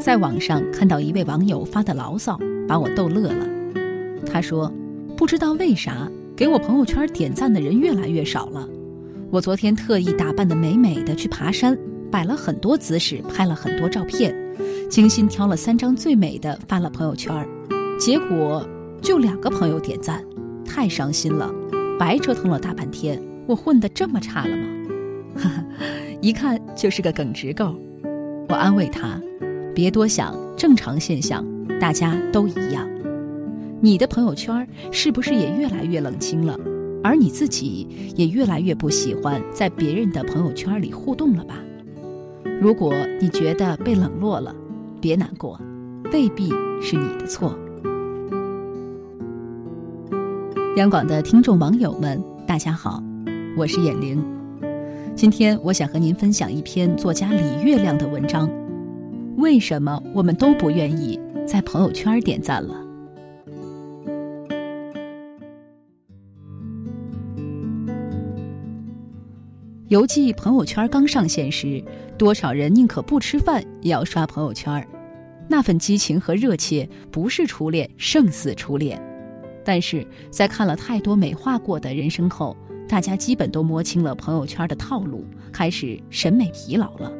在网上看到一位网友发的牢骚，把我逗乐了。他说：“不知道为啥，给我朋友圈点赞的人越来越少了。我昨天特意打扮的美美的去爬山，摆了很多姿势，拍了很多照片，精心挑了三张最美的发了朋友圈，结果就两个朋友点赞，太伤心了，白折腾了大半天。我混得这么差了吗？”哈哈，一看就是个耿直狗。我安慰他。别多想，正常现象，大家都一样。你的朋友圈是不是也越来越冷清了？而你自己也越来越不喜欢在别人的朋友圈里互动了吧？如果你觉得被冷落了，别难过，未必是你的错。央广的听众网友们，大家好，我是眼玲。今天我想和您分享一篇作家李月亮的文章。为什么我们都不愿意在朋友圈点赞了？犹记朋友圈刚上线时，多少人宁可不吃饭也要刷朋友圈，那份激情和热切不是初恋胜似初恋。但是在看了太多美化过的人生后，大家基本都摸清了朋友圈的套路，开始审美疲劳了。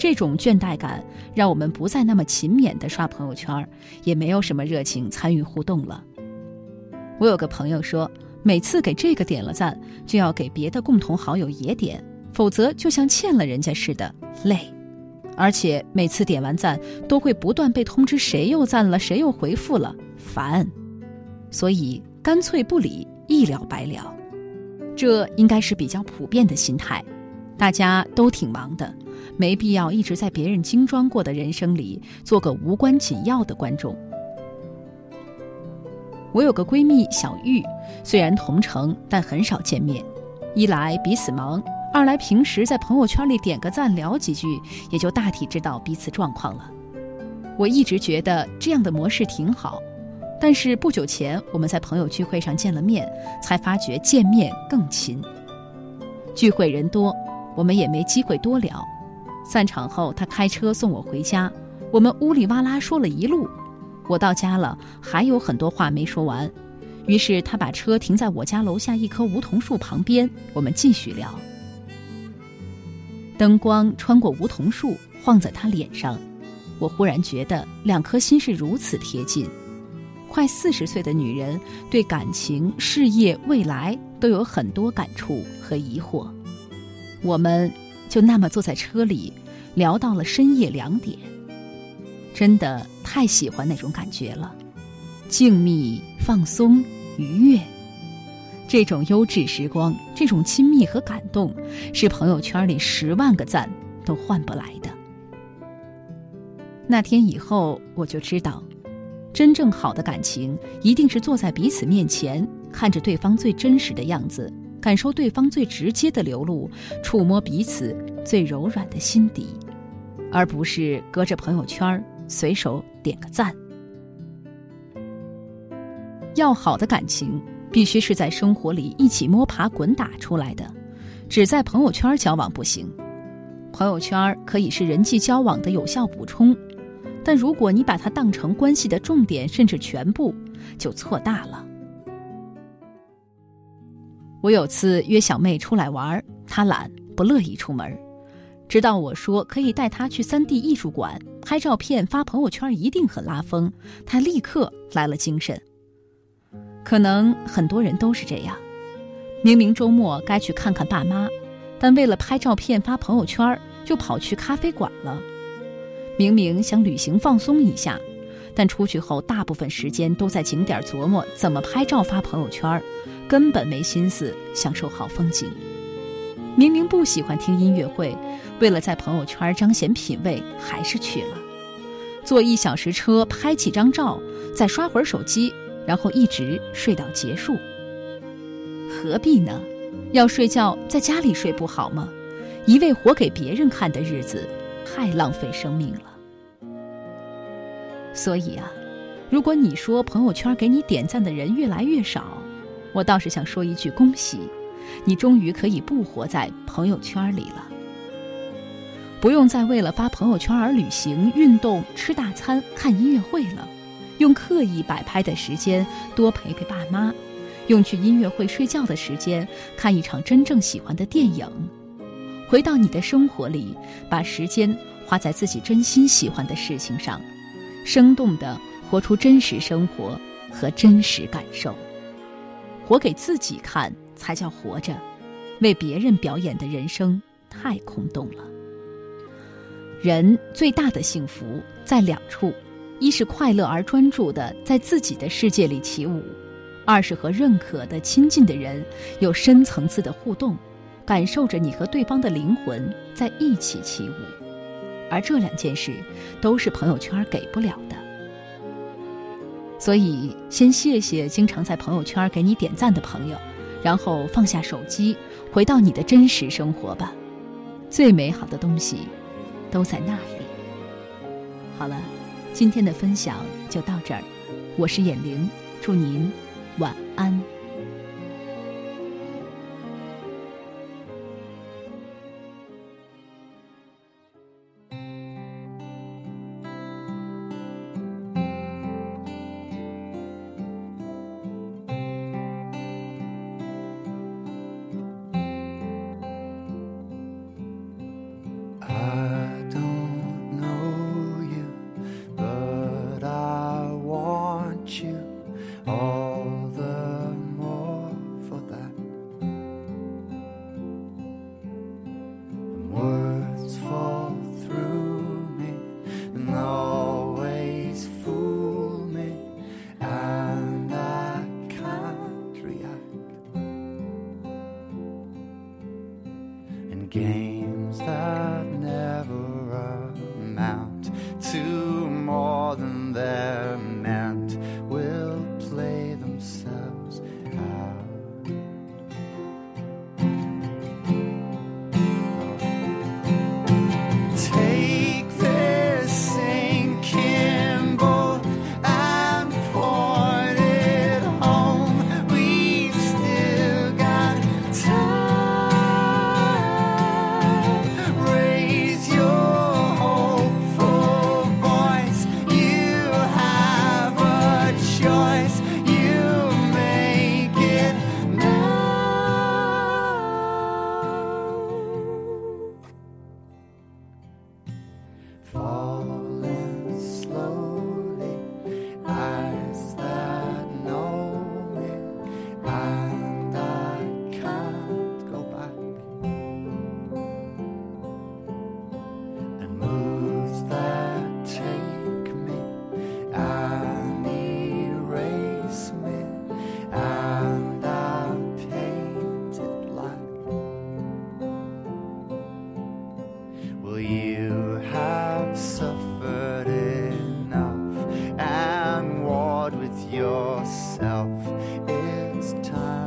这种倦怠感让我们不再那么勤勉地刷朋友圈，也没有什么热情参与互动了。我有个朋友说，每次给这个点了赞，就要给别的共同好友也点，否则就像欠了人家似的，累。而且每次点完赞，都会不断被通知谁又赞了，谁又回复了，烦。所以干脆不理，一了百了。这应该是比较普遍的心态，大家都挺忙的。没必要一直在别人精装过的人生里做个无关紧要的观众。我有个闺蜜小玉，虽然同城，但很少见面。一来彼此忙，二来平时在朋友圈里点个赞聊几句，也就大体知道彼此状况了。我一直觉得这样的模式挺好，但是不久前我们在朋友聚会上见了面，才发觉见面更亲。聚会人多，我们也没机会多聊。散场后，他开车送我回家，我们呜里哇啦说了一路。我到家了，还有很多话没说完，于是他把车停在我家楼下一棵梧桐树旁边，我们继续聊。灯光穿过梧桐树，晃在他脸上，我忽然觉得两颗心是如此贴近。快四十岁的女人，对感情、事业、未来都有很多感触和疑惑。我们就那么坐在车里。聊到了深夜两点，真的太喜欢那种感觉了，静谧、放松、愉悦，这种优质时光，这种亲密和感动，是朋友圈里十万个赞都换不来的。那天以后，我就知道，真正好的感情，一定是坐在彼此面前，看着对方最真实的样子，感受对方最直接的流露，触摸彼此。最柔软的心底，而不是隔着朋友圈随手点个赞。要好的感情，必须是在生活里一起摸爬滚打出来的，只在朋友圈交往不行。朋友圈可以是人际交往的有效补充，但如果你把它当成关系的重点甚至全部，就错大了。我有次约小妹出来玩，她懒，不乐意出门。直到我说可以带他去三 D 艺术馆拍照片发朋友圈，一定很拉风，他立刻来了精神。可能很多人都是这样，明明周末该去看看爸妈，但为了拍照片发朋友圈，就跑去咖啡馆了。明明想旅行放松一下，但出去后大部分时间都在景点琢磨怎么拍照发朋友圈，根本没心思享受好风景。明明不喜欢听音乐会。为了在朋友圈彰显品味，还是去了。坐一小时车，拍几张照，再刷会儿手机，然后一直睡到结束。何必呢？要睡觉在家里睡不好吗？一味活给别人看的日子，太浪费生命了。所以啊，如果你说朋友圈给你点赞的人越来越少，我倒是想说一句恭喜，你终于可以不活在朋友圈里了。不用再为了发朋友圈而旅行、运动、吃大餐、看音乐会了，用刻意摆拍的时间多陪陪爸妈，用去音乐会睡觉的时间看一场真正喜欢的电影。回到你的生活里，把时间花在自己真心喜欢的事情上，生动地活出真实生活和真实感受。活给自己看才叫活着，为别人表演的人生太空洞了。人最大的幸福在两处：一是快乐而专注的在自己的世界里起舞；二是和认可的亲近的人有深层次的互动，感受着你和对方的灵魂在一起起舞。而这两件事都是朋友圈给不了的。所以，先谢谢经常在朋友圈给你点赞的朋友，然后放下手机，回到你的真实生活吧。最美好的东西。都在那里。好了，今天的分享就到这儿。我是眼玲，祝您晚安。It's time.